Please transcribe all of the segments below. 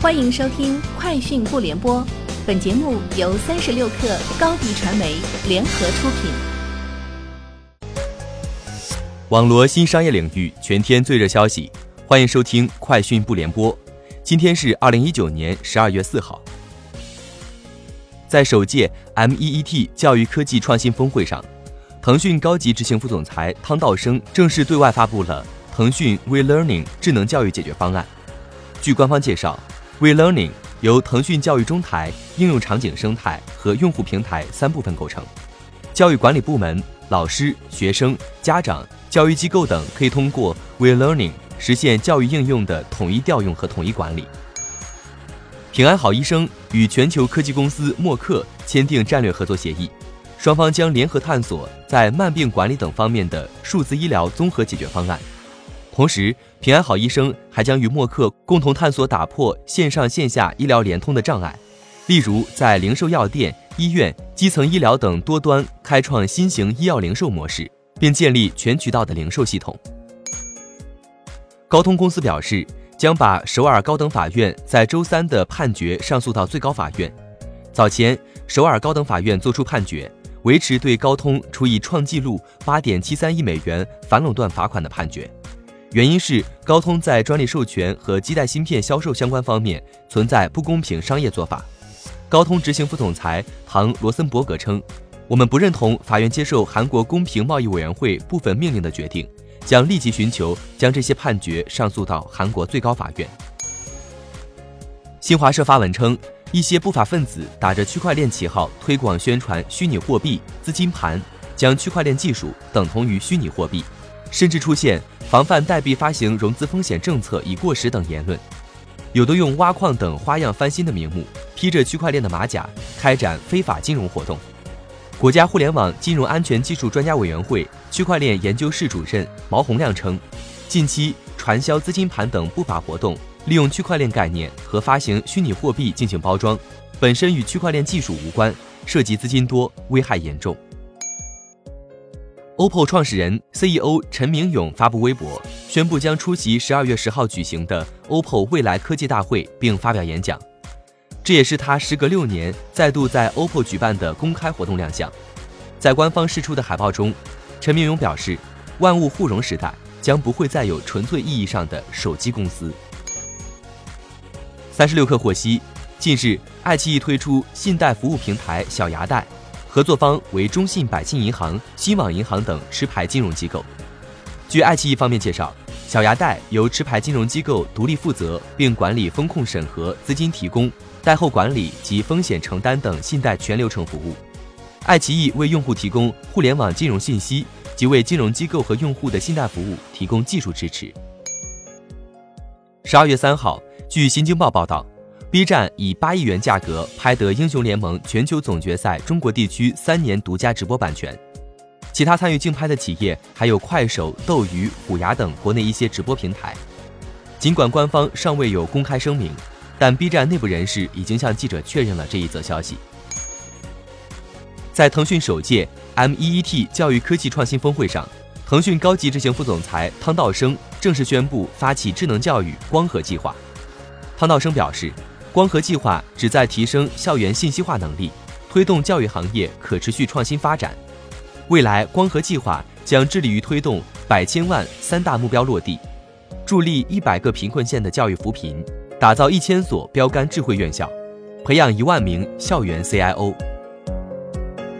欢迎收听《快讯不联播》，本节目由三十六克高低传媒联合出品。网罗新商业领域全天最热消息，欢迎收听《快讯不联播》。今天是二零一九年十二月四号。在首届 MEET 教育科技创新峰会上，腾讯高级执行副总裁汤道生正式对外发布了腾讯 WeLearning 智能教育解决方案。据官方介绍。WeLearning 由腾讯教育中台、应用场景生态和用户平台三部分构成。教育管理部门、老师、学生、家长、教育机构等可以通过 WeLearning 实现教育应用的统一调用和统一管理。平安好医生与全球科技公司默克签订战略合作协议，双方将联合探索在慢病管理等方面的数字医疗综合解决方案。同时，平安好医生还将与默克共同探索打破线上线下医疗联通的障碍，例如在零售药店、医院、基层医疗等多端开创新型医药零售模式，并建立全渠道的零售系统。高通公司表示，将把首尔高等法院在周三的判决上诉到最高法院。早前，首尔高等法院作出判决，维持对高通处以创纪录八点七三亿美元反垄断罚款的判决。原因是高通在专利授权和基带芯片销售相关方面存在不公平商业做法。高通执行副总裁唐罗森伯格称：“我们不认同法院接受韩国公平贸易委员会部分命令的决定，将立即寻求将这些判决上诉到韩国最高法院。”新华社发文称，一些不法分子打着区块链旗号推广宣传虚拟货币、资金盘，将区块链技术等同于虚拟货币，甚至出现。防范代币发行融资风险政策已过时等言论，有的用挖矿等花样翻新的名目，披着区块链的马甲，开展非法金融活动。国家互联网金融安全技术专家委员会区块链研究室主任毛洪亮称，近期传销资金盘等不法活动，利用区块链概念和发行虚拟货币进行包装，本身与区块链技术无关，涉及资金多，危害严重。OPPO 创始人 CEO 陈明勇发布微博，宣布将出席十二月十号举行的 OPPO 未来科技大会，并发表演讲。这也是他时隔六年再度在 OPPO 举办的公开活动亮相。在官方释出的海报中，陈明勇表示，万物互融时代将不会再有纯粹意义上的手机公司。三十六氪获悉，近日爱奇艺推出信贷服务平台小牙贷。合作方为中信百信银行、新网银行等持牌金融机构。据爱奇艺方面介绍，小牙贷由持牌金融机构独立负责，并管理风控审核、资金提供、贷后管理及风险承担等信贷全流程服务。爱奇艺为用户提供互联网金融信息，及为金融机构和用户的信贷服务提供技术支持。十二月三号，据新京报报道。B 站以八亿元价格拍得《英雄联盟》全球总决赛中国地区三年独家直播版权，其他参与竞拍的企业还有快手、斗鱼、虎牙等国内一些直播平台。尽管官方尚未有公开声明，但 B 站内部人士已经向记者确认了这一则消息。在腾讯首届 MEET 教育科技创新峰会上，腾讯高级执行副总裁汤道生正式宣布发起智能教育光合计划。汤道生表示。光合计划旨在提升校园信息化能力，推动教育行业可持续创新发展。未来，光合计划将致力于推动百千万三大目标落地，助力一百个贫困县的教育扶贫，打造一千所标杆智慧院校，培养一万名校园 CIO。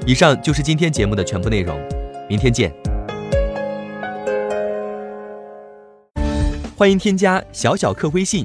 以上就是今天节目的全部内容，明天见。欢迎添加小小客微信。